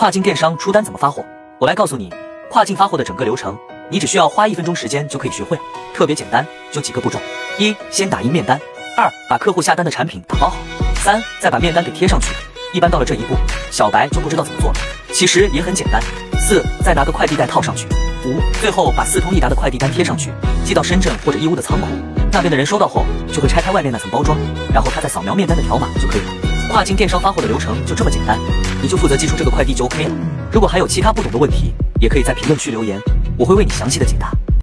跨境电商出单怎么发货？我来告诉你，跨境发货的整个流程，你只需要花一分钟时间就可以学会，特别简单，就几个步骤：一、先打印面单；二、把客户下单的产品打包好；三、再把面单给贴上去。一般到了这一步，小白就不知道怎么做了。其实也很简单。四、再拿个快递袋套上去。五、最后把四通一达的快递单贴上去，寄到深圳或者义乌的仓库，那边的人收到后就会拆开外面那层包装，然后他再扫描面单的条码就可以了。跨境电商发货的流程就这么简单，你就负责寄出这个快递就 OK 了。如果还有其他不懂的问题，也可以在评论区留言，我会为你详细的解答。